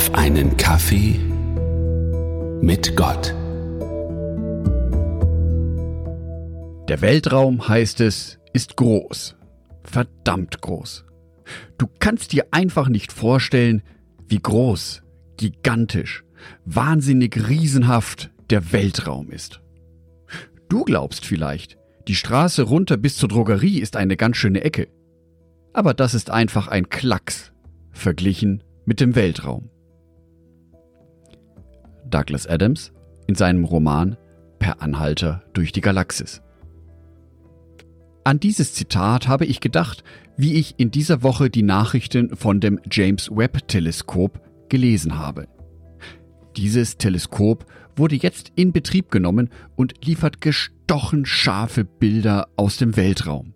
auf einen Kaffee mit Gott. Der Weltraum, heißt es, ist groß. Verdammt groß. Du kannst dir einfach nicht vorstellen, wie groß, gigantisch, wahnsinnig riesenhaft der Weltraum ist. Du glaubst vielleicht, die Straße runter bis zur Drogerie ist eine ganz schöne Ecke. Aber das ist einfach ein Klacks verglichen mit dem Weltraum. Douglas Adams in seinem Roman Per Anhalter durch die Galaxis. An dieses Zitat habe ich gedacht, wie ich in dieser Woche die Nachrichten von dem James Webb Teleskop gelesen habe. Dieses Teleskop wurde jetzt in Betrieb genommen und liefert gestochen scharfe Bilder aus dem Weltraum.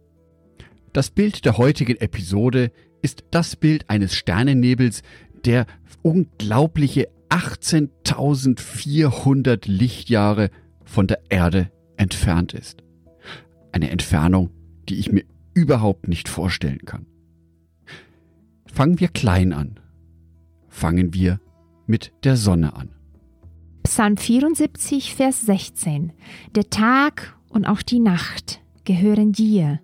Das Bild der heutigen Episode ist das Bild eines Sternennebels, der unglaubliche 18.400 Lichtjahre von der Erde entfernt ist. Eine Entfernung, die ich mir überhaupt nicht vorstellen kann. Fangen wir klein an. Fangen wir mit der Sonne an. Psalm 74, Vers 16. Der Tag und auch die Nacht gehören dir.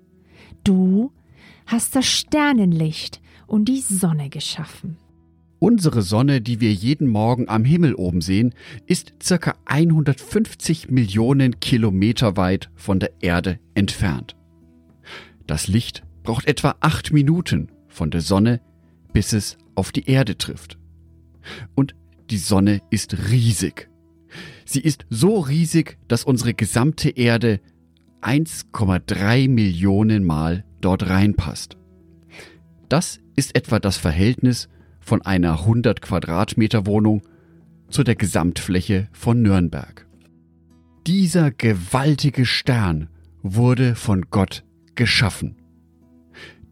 Du hast das Sternenlicht und die Sonne geschaffen. Unsere Sonne, die wir jeden Morgen am Himmel oben sehen, ist circa 150 Millionen Kilometer weit von der Erde entfernt. Das Licht braucht etwa acht Minuten von der Sonne, bis es auf die Erde trifft. Und die Sonne ist riesig. Sie ist so riesig, dass unsere gesamte Erde 1,3 Millionen Mal dort reinpasst. Das ist etwa das Verhältnis von einer 100 Quadratmeter Wohnung zu der Gesamtfläche von Nürnberg. Dieser gewaltige Stern wurde von Gott geschaffen.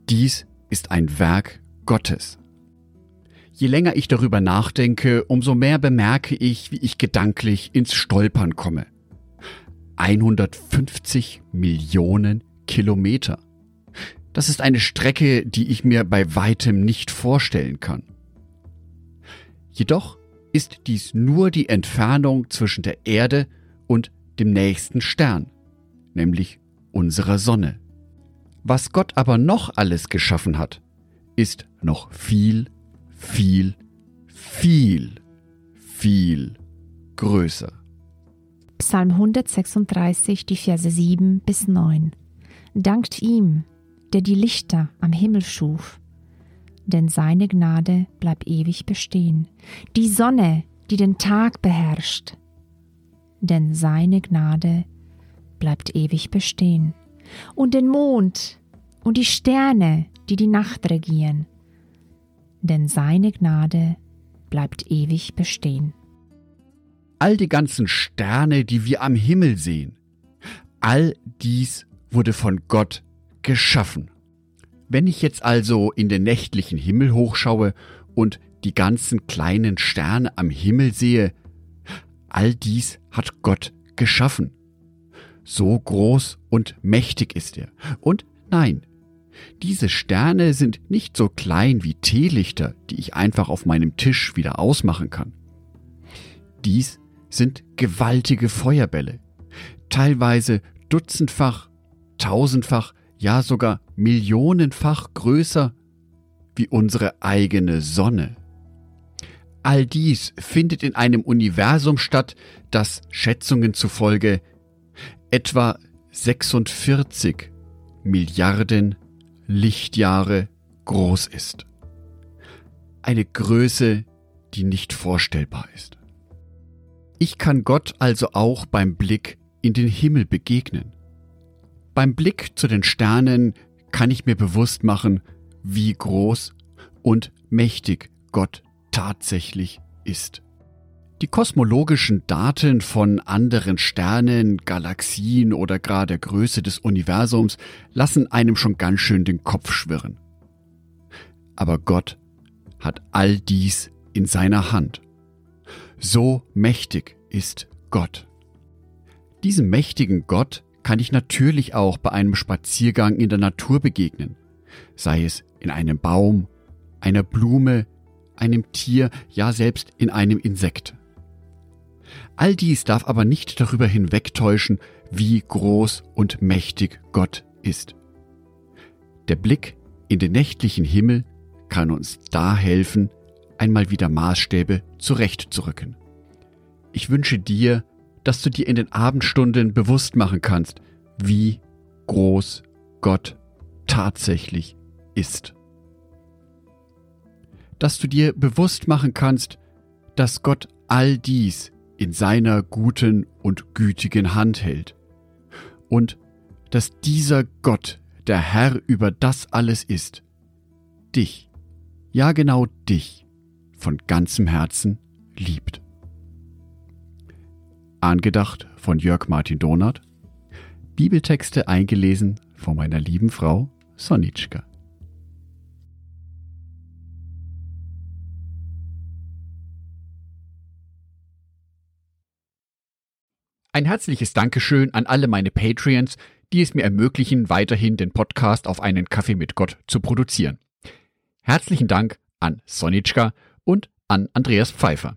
Dies ist ein Werk Gottes. Je länger ich darüber nachdenke, umso mehr bemerke ich, wie ich gedanklich ins Stolpern komme. 150 Millionen Kilometer. Das ist eine Strecke, die ich mir bei weitem nicht vorstellen kann. Jedoch ist dies nur die Entfernung zwischen der Erde und dem nächsten Stern, nämlich unserer Sonne. Was Gott aber noch alles geschaffen hat, ist noch viel, viel, viel, viel größer. Psalm 136, die Verse 7 bis 9. Dankt ihm, der die Lichter am Himmel schuf denn seine Gnade bleibt ewig bestehen. Die Sonne, die den Tag beherrscht, denn seine Gnade bleibt ewig bestehen. Und den Mond und die Sterne, die die Nacht regieren, denn seine Gnade bleibt ewig bestehen. All die ganzen Sterne, die wir am Himmel sehen, all dies wurde von Gott geschaffen. Wenn ich jetzt also in den nächtlichen Himmel hochschaue und die ganzen kleinen Sterne am Himmel sehe, all dies hat Gott geschaffen. So groß und mächtig ist er. Und nein, diese Sterne sind nicht so klein wie Teelichter, die ich einfach auf meinem Tisch wieder ausmachen kann. Dies sind gewaltige Feuerbälle, teilweise dutzendfach, tausendfach, ja sogar millionenfach größer wie unsere eigene Sonne. All dies findet in einem Universum statt, das Schätzungen zufolge etwa 46 Milliarden Lichtjahre groß ist. Eine Größe, die nicht vorstellbar ist. Ich kann Gott also auch beim Blick in den Himmel begegnen. Beim Blick zu den Sternen kann ich mir bewusst machen, wie groß und mächtig Gott tatsächlich ist. Die kosmologischen Daten von anderen Sternen, Galaxien oder gar der Größe des Universums lassen einem schon ganz schön den Kopf schwirren. Aber Gott hat all dies in seiner Hand. So mächtig ist Gott. Diesem mächtigen Gott kann ich natürlich auch bei einem Spaziergang in der Natur begegnen, sei es in einem Baum, einer Blume, einem Tier, ja selbst in einem Insekt. All dies darf aber nicht darüber hinwegtäuschen, wie groß und mächtig Gott ist. Der Blick in den nächtlichen Himmel kann uns da helfen, einmal wieder Maßstäbe zurechtzurücken. Ich wünsche dir, dass du dir in den Abendstunden bewusst machen kannst, wie groß Gott tatsächlich ist. Dass du dir bewusst machen kannst, dass Gott all dies in seiner guten und gütigen Hand hält und dass dieser Gott der Herr über das alles ist, dich, ja genau dich, von ganzem Herzen liebt. Angedacht von Jörg Martin Donath, Bibeltexte eingelesen von meiner lieben Frau Sonitschka. Ein herzliches Dankeschön an alle meine Patreons, die es mir ermöglichen, weiterhin den Podcast auf einen Kaffee mit Gott zu produzieren. Herzlichen Dank an Sonitschka und an Andreas Pfeiffer.